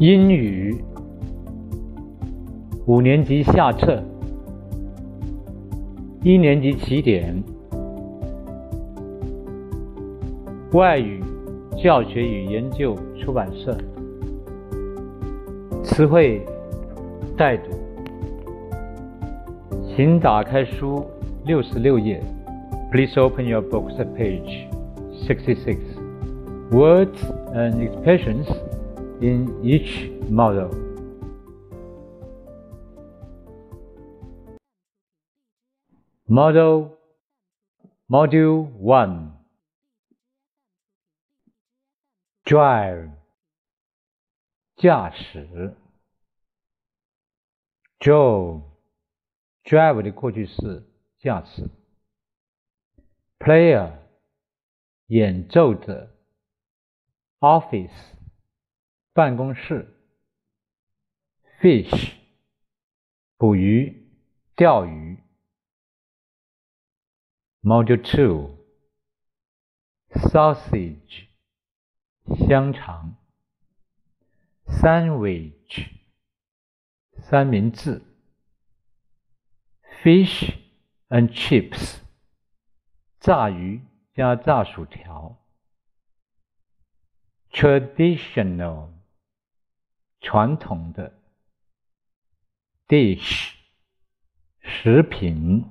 英语五年级下册，一年级起点，外语教学与研究出版社，词汇带读，请打开书六十六页，Please open your books at page sixty-six. Words and expressions. in each model. Model Module 1 Drive 驾驶 Joe Drive 的过去式驾驶 Player 演奏者 Office 办公室，fish，捕鱼、钓鱼。Module two，sausage，香肠。Sandwich，三明治。Fish and chips，炸鱼加炸薯条。Traditional。 传统的 dish 食品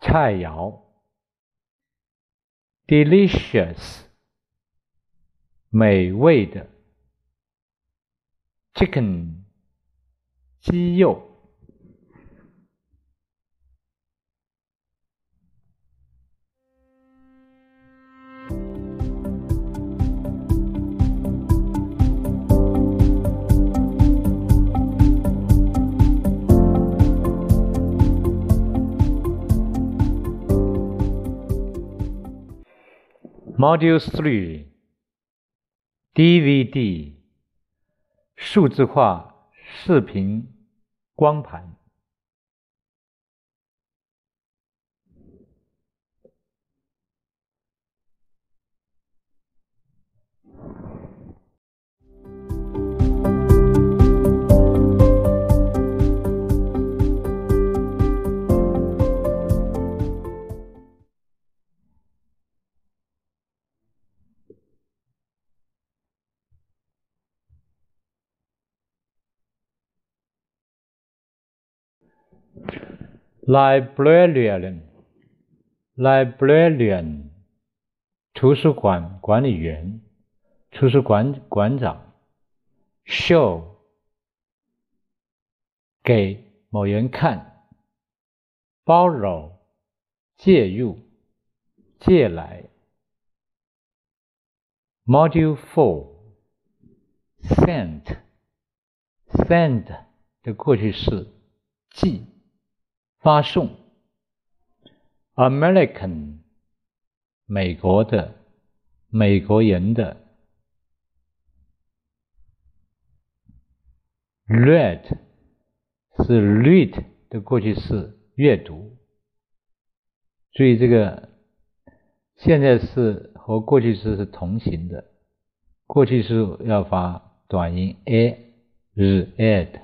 菜肴 delicious 美味的 chicken 鸡肉。Module Three DVD 数字化视频光盘。Librarian，librarian，图书馆管理员，图书馆馆长。Show，给某人看。Borrow，借入，借来。Module Four，sent，send 的过去式，寄。发送，American，美国的，美国人的，Read 是 read 的过去式，阅读。注意这个现在式和过去式是同形的，过去式要发短音 a，read，read。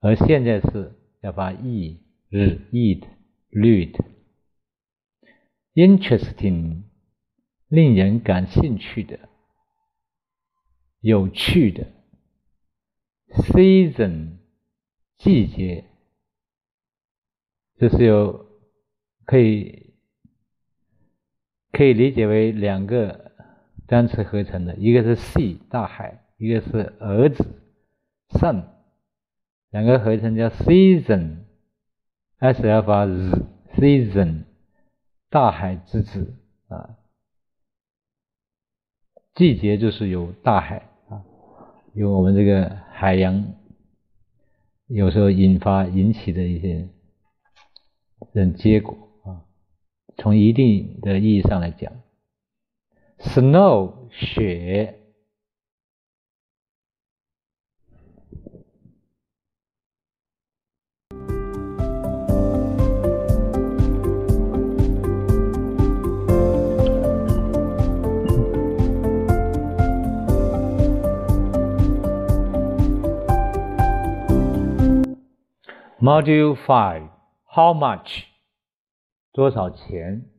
而现在是要发 e 日 eat read interesting 令人感兴趣的有趣的 season 季节这是有可以可以理解为两个单词合成的，一个是 sea 大海，一个是儿子 son。两个合成叫 season，s f r z，season，大海之子啊，季节就是有大海啊，有我们这个海洋，有时候引发引起的一些这种结果啊，从一定的意义上来讲，snow 雪。Module Five How much 多少钱？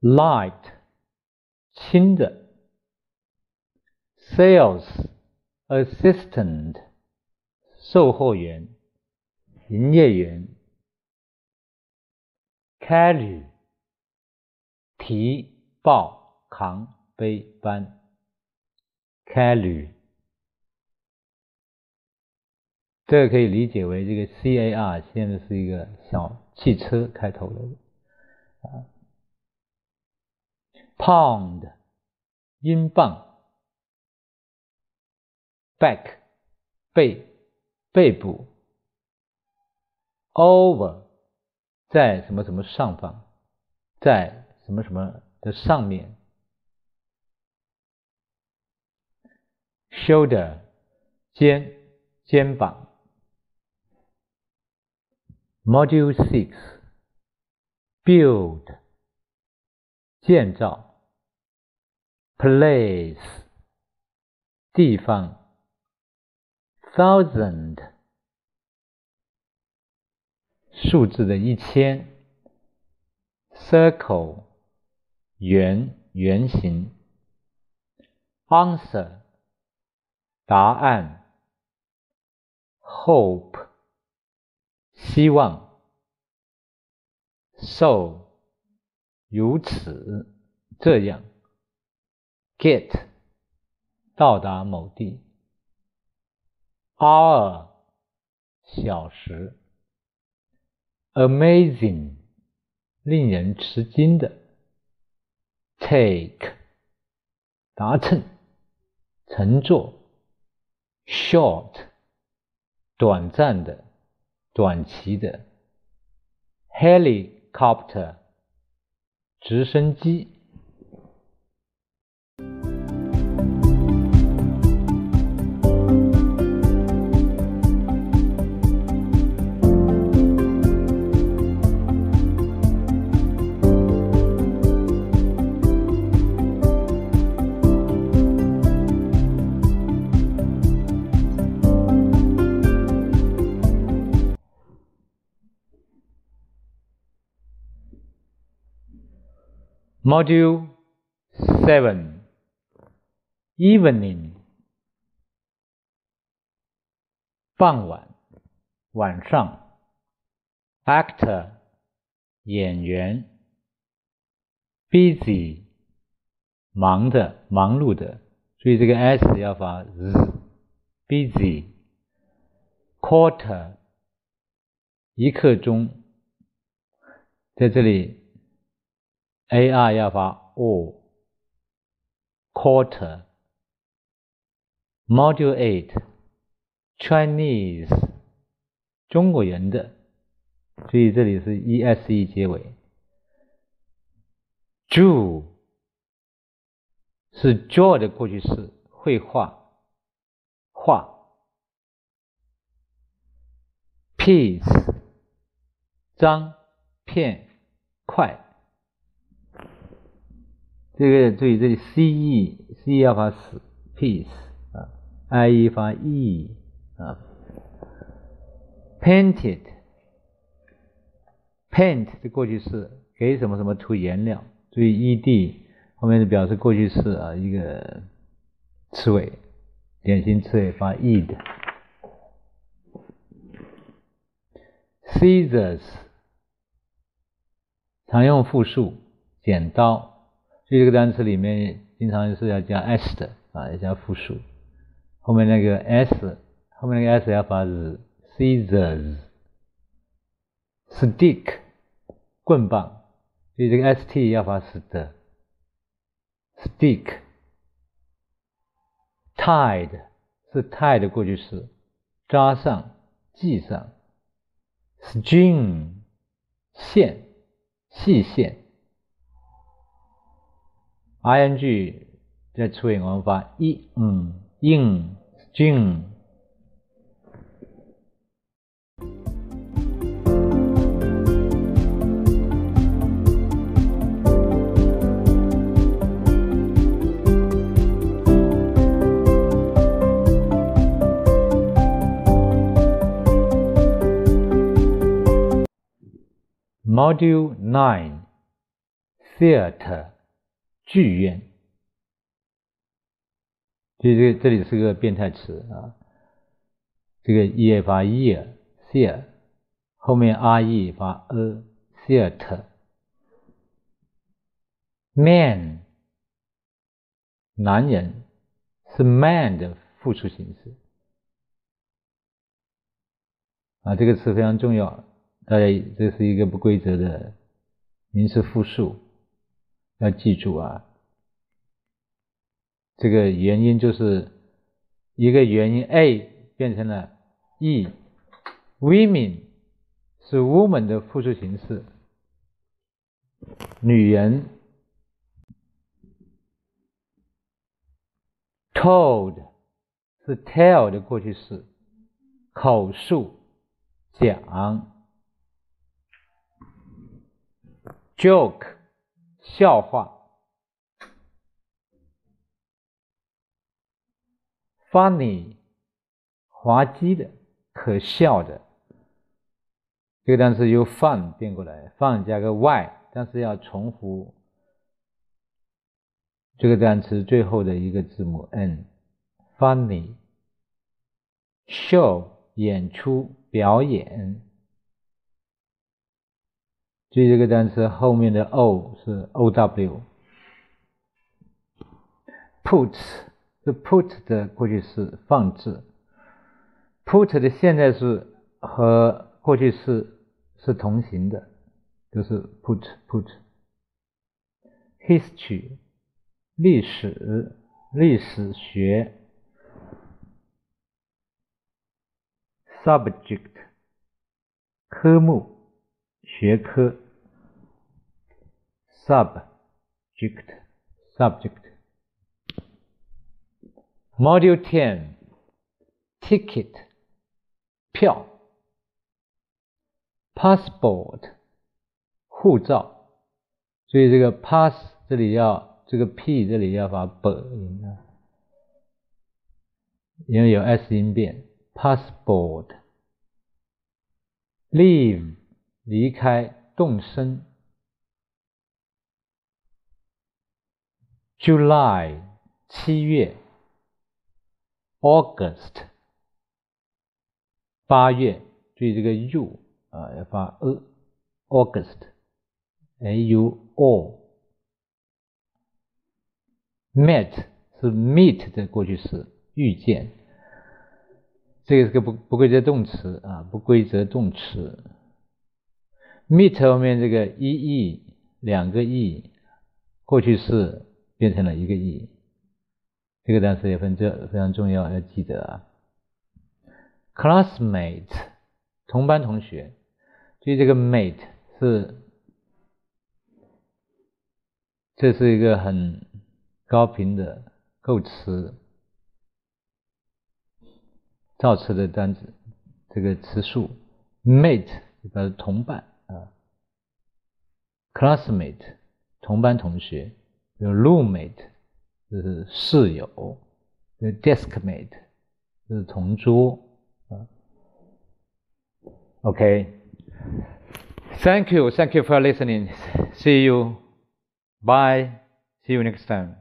Light 轻的。Sales Assistant 售货员、营业员。Carry 提、抱、扛、背、搬。Carry 这个可以理解为这个 car 现在是一个小汽车开头的啊。Pound 英镑，Back 背背部，Over 在什么什么上方，在什么什么的上面，Shoulder 肩肩膀。Module Six Build 建造，Place 地方，Thousand 数字的一千，Circle 圆圆形，Answer 答案，Hope。 希望，so 如此这样，get 到达某地，hour 小时，amazing 令人吃惊的，take 达成乘坐，short 短暂的。短期的 helicopter 直升机。Module Seven Evening 傍晚晚上 Actor 演员 Busy 忙的忙碌的，所以这个 s 要发 z Busy Quarter 一刻钟，在这里。A r 要发 o quarter module eight Chinese 中国人的，所以这里是 e s e 结尾。Drew 是 draw 的过去式，绘画画。Piece 张片块。这个注意，这里 c e c 要发 s piece 啊，i e 发 e 啊，painted。paint 的过去式给什么什么涂颜料，注意 e d 后面是表示过去式啊，一个词尾，典型词尾发 e 的 scissors 常用复数，剪刀。所以这个单词里面经常是要加 s 的啊，要加复数。后面那个 s，后面那个 s 要发 z，scissors，stick，棍棒。所以这个 st 要发 S 的。stick，tied 是 tie 的过去式，扎上，系上。string，线，细线。i n g 在词尾我们发 i，嗯，in，ing。Module Nine，Theatre。剧院，就这这里是个变态词啊。这个 e 发 ear，theater 后面 r e 发 a，theater。Man 男人是 man 的复数形式啊，这个词非常重要。大家这是一个不规则的名词复数，要记住啊。这个原因就是一个原因 A 变成了 E，women 是 woman 的复数形式，女人。Told 是 tell 的过去式，口述讲。joke 笑话，funny 滑稽的、可笑的。这个单词由 fun 变过来，fun 加个 y，但是要重复这个单词最后的一个字母 n。funny show 演出表演。注意这个单词后面的 o 是 o w。put 是 put 的过去式放置，put 的现在式和过去式是同形的，都是 put put。history 历史历史学，subject 科目。学科，subject subject module ten ticket 票，passport 护照，所以这个 pass 这里要这个 p 这里要发 b 音啊，因为有 s 音变，passport leave。离开动身，July 七月，August 八月，注意这个 u 啊要发 a，August，a u o，Met 是 meet 的过去式，遇见，这个是个不不规则动词啊，不规则动词。Meet 后面这个一亿两个亿过去式变成了一个亿这个单词也分这非常重要，要记得啊。classmate 同班同学，所以这个 mate 是这是一个很高频的构词造词的单词，这个词数 mate 表示同伴。啊，classmate 同班同学，有 roommate 就是室友，有 deskmate 是同桌啊。OK，Thank you，Thank you for listening. See you. Bye. See you next time.